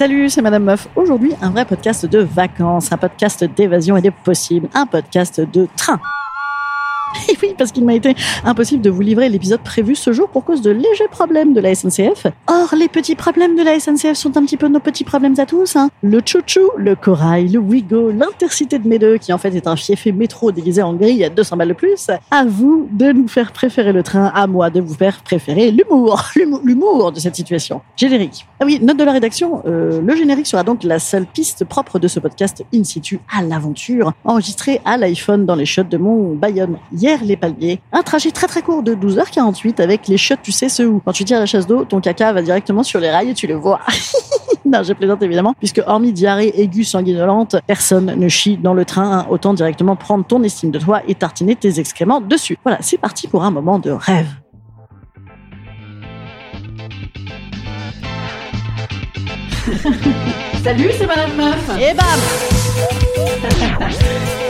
Salut, c'est Madame Meuf. Aujourd'hui, un vrai podcast de vacances, un podcast d'évasion et des possibles, un podcast de train. Et oui, parce qu'il m'a été impossible de vous livrer l'épisode prévu ce jour pour cause de légers problèmes de la SNCF. Or, les petits problèmes de la SNCF sont un petit peu nos petits problèmes à tous. Hein. Le chouchou, le corail, le Wigo, l'intercité de mes deux, qui en fait est un fiefé métro déguisé en grille à 200 balles de plus. À vous de nous faire préférer le train, à moi de vous faire préférer l'humour, l'humour- de cette situation. Générique. Ah oui, note de la rédaction, euh, le générique sera donc la seule piste propre de ce podcast in situ à l'aventure, enregistré à l'iPhone dans les shots de mon Bayonne. Hier, les palmiers. Un trajet très très court de 12h48 avec les shots, tu sais, ceux où quand tu tires la chasse d'eau, ton caca va directement sur les rails et tu le vois. non, je plaisante évidemment, puisque hormis diarrhée aiguë sanguinolente, personne ne chie dans le train. hein. Autant directement prendre ton estime de toi et tartiner tes excréments dessus. Voilà, c'est parti pour un moment de rêve. Salut, c'est Madame Meuf. Et bam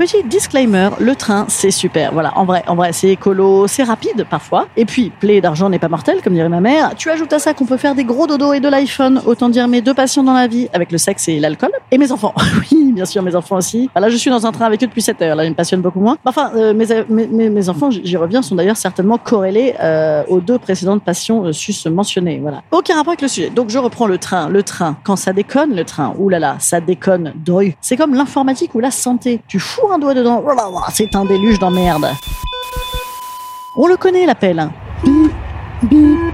Petit disclaimer, le train, c'est super. Voilà, en vrai, en vrai, c'est écolo, c'est rapide parfois. Et puis, plaie d'argent n'est pas mortel, comme dirait ma mère. Tu ajoutes à ça qu'on peut faire des gros dodos et de l'iPhone. Autant dire mes deux passions dans la vie, avec le sexe et l'alcool. Et mes enfants. Oui, bien sûr, mes enfants aussi. Là, je suis dans un train avec eux depuis 7 heures. Là, ils me passionnent beaucoup moins. Enfin, euh, mes, enfants, j'y reviens, sont d'ailleurs certainement corrélés euh, aux deux précédentes passions euh, sus mentionnées. Voilà. Aucun rapport avec le sujet. Donc, je reprends le train. Le train, quand ça déconne, le train. Là, ça déconne. Dru. C'est comme l'informatique ou la santé. Tu fous un doigt dedans. Oh c'est un déluge d'emmerde. On le connaît, l'appel. Bip.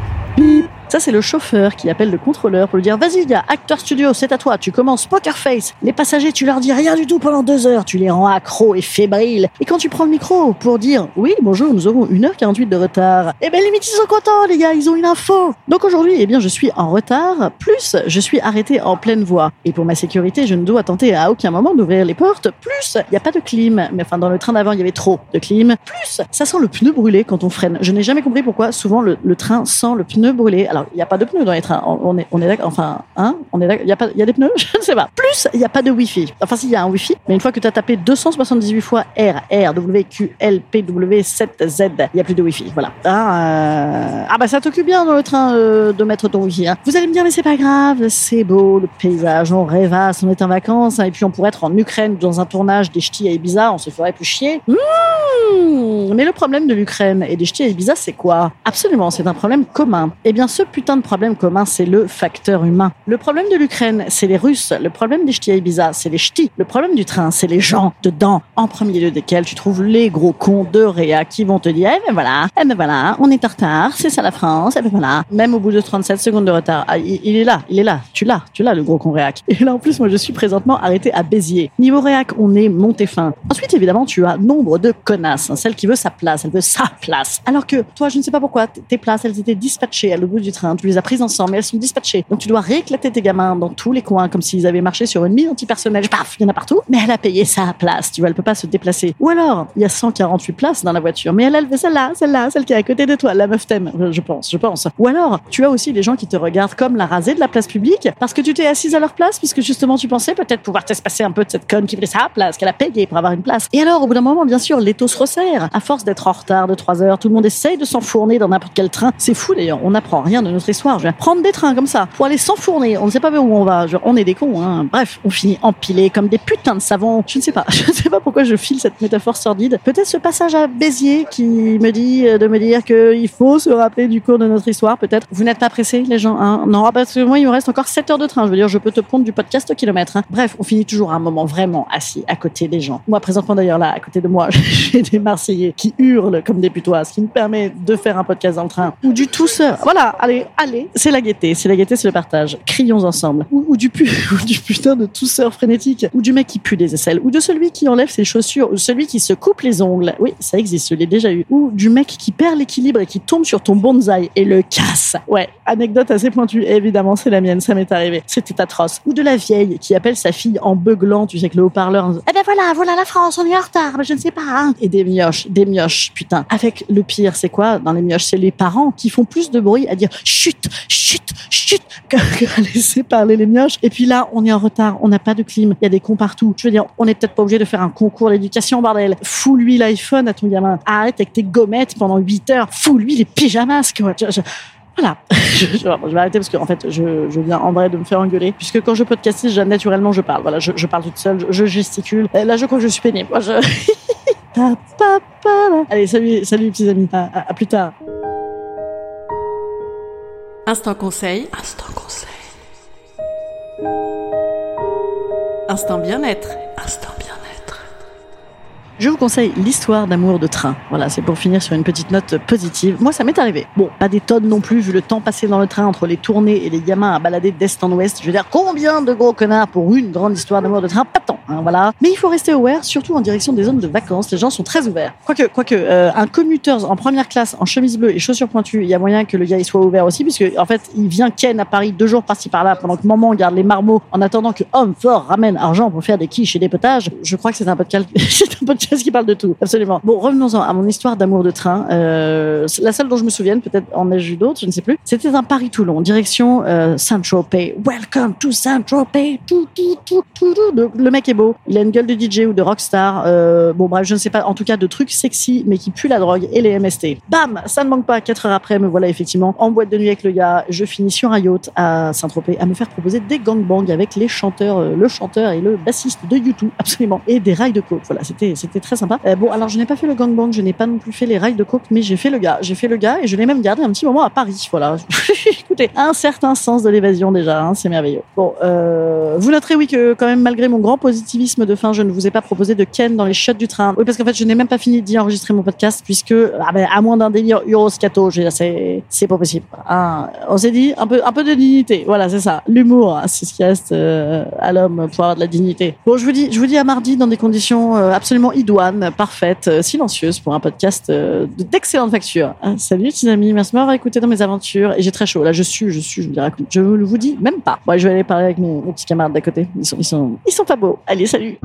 C'est le chauffeur qui appelle le contrôleur pour lui dire Vas-y, gars, Acteur Studio, c'est à toi, tu commences Poker Face. Les passagers, tu leur dis rien du tout pendant deux heures, tu les rends accros et fébriles. Et quand tu prends le micro pour dire Oui, bonjour, nous aurons 1h48 de retard, eh ben, limite, ils sont contents, les gars, ils ont une info. Donc aujourd'hui, eh bien, je suis en retard, plus je suis arrêté en pleine voie. Et pour ma sécurité, je ne dois tenter à aucun moment d'ouvrir les portes, plus il n'y a pas de clim. Mais enfin, dans le train d'avant, il y avait trop de clim. Plus, ça sent le pneu brûlé quand on freine. Je n'ai jamais compris pourquoi souvent le, le train sent le pneu brûlé. Alors, il n'y a pas de pneus dans les trains. On est, on est d'accord. Enfin, hein On est. Il y a y a des pneus? Je ne sais pas. Plus, il n'y a pas de Wi-Fi. Enfin, s'il y a un Wi-Fi, mais une fois que tu as tapé 278 fois R, R, W, Q, L, P, W, 7, Z, il n'y a plus de Wi-Fi. Voilà. Ah, euh, ah bah, ça t'occupe bien dans le train euh, de mettre ton Wi-Fi. hein. Vous allez me dire, mais c'est pas grave. C'est beau, le paysage. On rêvasse, on est en vacances. hein, et puis, on pourrait être en Ukraine dans un tournage des ch'tis à Ibiza. On se ferait plus chier. Mmh, mais le problème de l'Ukraine et des ch'tis à Ibiza, c'est quoi? Absolument, c'est un problème commun. Eh bien, ce putain de problème commun, c'est le facteur humain. Le problème de l'Ukraine, c'est les Russes. Le problème des ch'tis à Ibiza, c'est les ch'tis. Le problème du train, c'est les gens dedans, en premier lieu desquels tu trouves les gros cons de Réa qui vont te dire, eh ben voilà, eh ben voilà, on est en retard, c'est ça la France, eh ben voilà. Même au bout de 37 secondes de retard, ah, il, est là, il est là, tu l'as, tu l'as le gros con Réac. Et là, en plus, moi, je suis présentement arrêté à Béziers. Niveau Réac, on est monté fin. Ensuite, évidemment, tu as nombre de connasses, hein, celle qui veut sa place, elle veut sa place. Alors que toi, je ne sais pas pourquoi, tes places, elles étaient dispatchées à bout du train, tu les as prises ensemble, mais elles sont dispatchées. Donc tu dois rééclater tes gamins dans tous les coins, comme s'ils avaient marché sur une mine antipersonnelle. Paf, il y en a partout. Mais elle a payé sa place, tu vois, elle peut pas se déplacer. Ou alors, il y a 148 places dans la voiture, mais elle a levé celle-là, celle-là, celle qui est à côté de toi, la meuf t'aime, je pense, je pense. Ou alors, tu as aussi les gens qui te regardent comme la rasée de la place publique, parce que tu t'es assise à leur place, puisque justement tu pensais peut-être pouvoir t'espacer un peu de cette conne qui prit sa place, qu'elle a payé pour avoir une place. Et alors, au bout d'un moment, bien sûr, l'étau se resserre. À force d'être en retard de 3 heures, tout le monde essaye de s'enfourner dans n'importe quel train. C'est fou d'ailleurs, on n'apprend rien de notre histoire. Je vais prendre des trains comme ça pour aller s'enfourner. On ne sait pas où on va. On est des cons. Hein. Bref, on finit empilés comme des putains de savons. Je ne sais pas. Je ne sais pas pourquoi je file cette métaphore sordide. Peut-être ce passage à Béziers qui me dit euh, de me dire qu'il faut se rappeler du cours de notre histoire. Peut-être. Vous n'êtes pas pressés, les gens hein? Non, parce que moi, il me reste encore 7 heures de train. Je veux dire, je peux te prendre du podcast au kilomètre. Hein. Bref, on finit toujours à un moment vraiment assis à côté des gens. Moi, présentement d'ailleurs là, à côté de moi, j'ai des Marseillais qui hurlent comme des putois, ce qui me permet de faire un podcast dans le train. Ou du tout seul. Voilà, allez, allez. C'est la gaieté. C'est la gaieté, c'est le partage. Crions ensemble. Ou, du, pu, ou du putain de tousseur frénétique. Ou du mec qui pue des aisselles. Ou de celui qui enlève ses chaussures. Ou celui qui se coupe les ongles. Oui, ça existe, je l'ai déjà eu. Ou du mec qui perd l'équilibre et qui tombe sur ton bonsaï et le casse. Ouais, anecdote assez pointue. évidemment, c'est la mienne, ça m'est arrivé. C'était atroce. Ou de la vieille qui appelle sa fille en beuglant, tu sais, que le haut-parleur. Eh ben voilà, voilà la France, on est en retard, mais je ne sais pas. Hein. Et des mioches, des mioches, putain. Avec le pire, c'est quoi? Dans les mioches C'est les parents qui font plus de bruit à dire chut, chut, chut, qu'à laisser parler les mioches. Et puis là, on est en retard, on n'a pas de clim, il y a des cons partout. Je veux dire, on n'est peut-être pas obligé de faire un concours d'éducation, bordel. Fous-lui l'iPhone à ton gamin. Arrête avec tes gommettes pendant 8 heures. Fous-lui les pyjamas, quoi. Voilà, je, je, vais arrêter parce que en fait, je, je viens en vrai de me faire engueuler, puisque quand je podcast, naturellement, je parle. Voilà, je, je parle toute seule, je, gesticule. là, je crois que je suis pénible. Moi, je... Allez, salut, salut, petits amis. À, à plus tard. Instant conseil. Instant conseil. Instant bien-être. Instant je vous conseille l'histoire d'amour de train. Voilà, c'est pour finir sur une petite note positive. Moi, ça m'est arrivé. Bon, pas des tonnes non plus, vu le temps passé dans le train entre les tournées et les gamins à balader d'est en ouest. Je veux dire, combien de gros connards pour une grande histoire d'amour de train? Pas tant, hein, voilà. Mais il faut rester aware, surtout en direction des zones de vacances. Les gens sont très ouverts. Quoique, quoique, euh, un commuteur en première classe, en chemise bleue et chaussures pointues, il y a moyen que le gars il soit ouvert aussi, puisque en fait, il vient ken à Paris deux jours par-ci par-là, pendant que maman garde les marmots, en attendant que homme fort ramène argent pour faire des quiches et des potages. Je crois que c'est un podcast, c'est qui parle de tout. Absolument. Bon, revenons-en à mon histoire d'amour de train. Euh, la seule dont je me souvienne, peut-être en ai eu d'autres, je ne sais plus. C'était un Paris-Toulon, direction euh, Saint-Tropez. Welcome to Saint-Tropez. Le mec est Il a une gueule de DJ ou de rockstar. Euh, bon, bref, je ne sais pas. En tout cas, de trucs sexy, mais qui puent la drogue et les MST. Bam Ça ne manque pas. Quatre heures après, me voilà effectivement en boîte de nuit avec le gars. Je finis sur un yacht à Saint-Tropez à me faire proposer des gangbangs avec les chanteurs, euh, le chanteur et le bassiste de YouTube, absolument. Et des rails de coke. Voilà, c'était, très sympa. Euh, bon, alors je n'ai pas fait le gangbang, je n'ai pas non plus fait les rails de coke, mais j'ai fait le gars. J'ai fait le gars et je l'ai même gardé un petit moment à Paris. Voilà. Écoutez, un certain sens de l'évasion déjà, hein, c'est merveilleux. Bon, vous noterez oui que quand même malgré mon grand positivisme de fin, je ne vous ai pas proposé de Ken dans les shots du train. Oui, parce qu'en fait, je n'ai même pas fini d'y enregistrer mon podcast puisque ah ben, à moins d'un délire uroscato, c'est c'est pas possible. Ah, on s'est dit un peu un peu de dignité. Voilà, c'est ça. L'humour, hein, c'est ce qui reste euh, à l'homme pour avoir de la dignité. Bon, je vous dis, je vous dis à mardi dans des conditions euh, absolument idoines parfaite, euh, silencieuse pour un podcast d'excellente facture. Ah, salut, petits amis, merci de m'avoir écouté dans mes aventures. Et j'ai très chaud. Là, je suis, je suis, je vous raconte. Je vous dis même pas. Bon, je vais aller parler avec mes, petits camarades d'à côté. Ils sont, ils sont, ils sont pas beaux. 李胜玉。